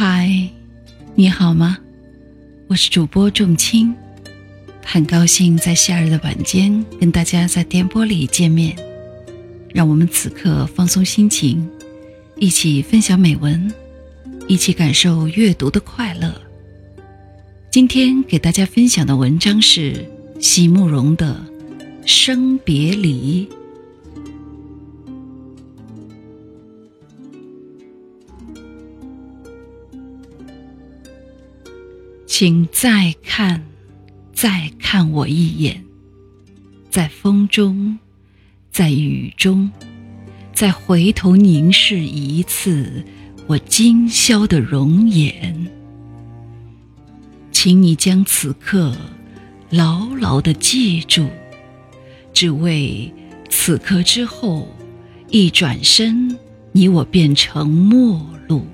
嗨，你好吗？我是主播仲青，很高兴在夏日的晚间跟大家在电波里见面。让我们此刻放松心情，一起分享美文，一起感受阅读的快乐。今天给大家分享的文章是席慕容的《生别离》。请再看，再看我一眼，在风中，在雨中，再回头凝视一次我今宵的容颜。请你将此刻牢牢的记住，只为此刻之后一转身，你我变成陌路，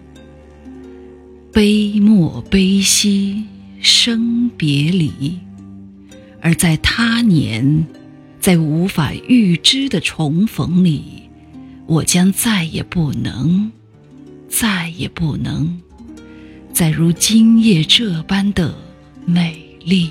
悲莫悲兮。生别离，而在他年，在无法预知的重逢里，我将再也不能，再也不能，再如今夜这般的美丽。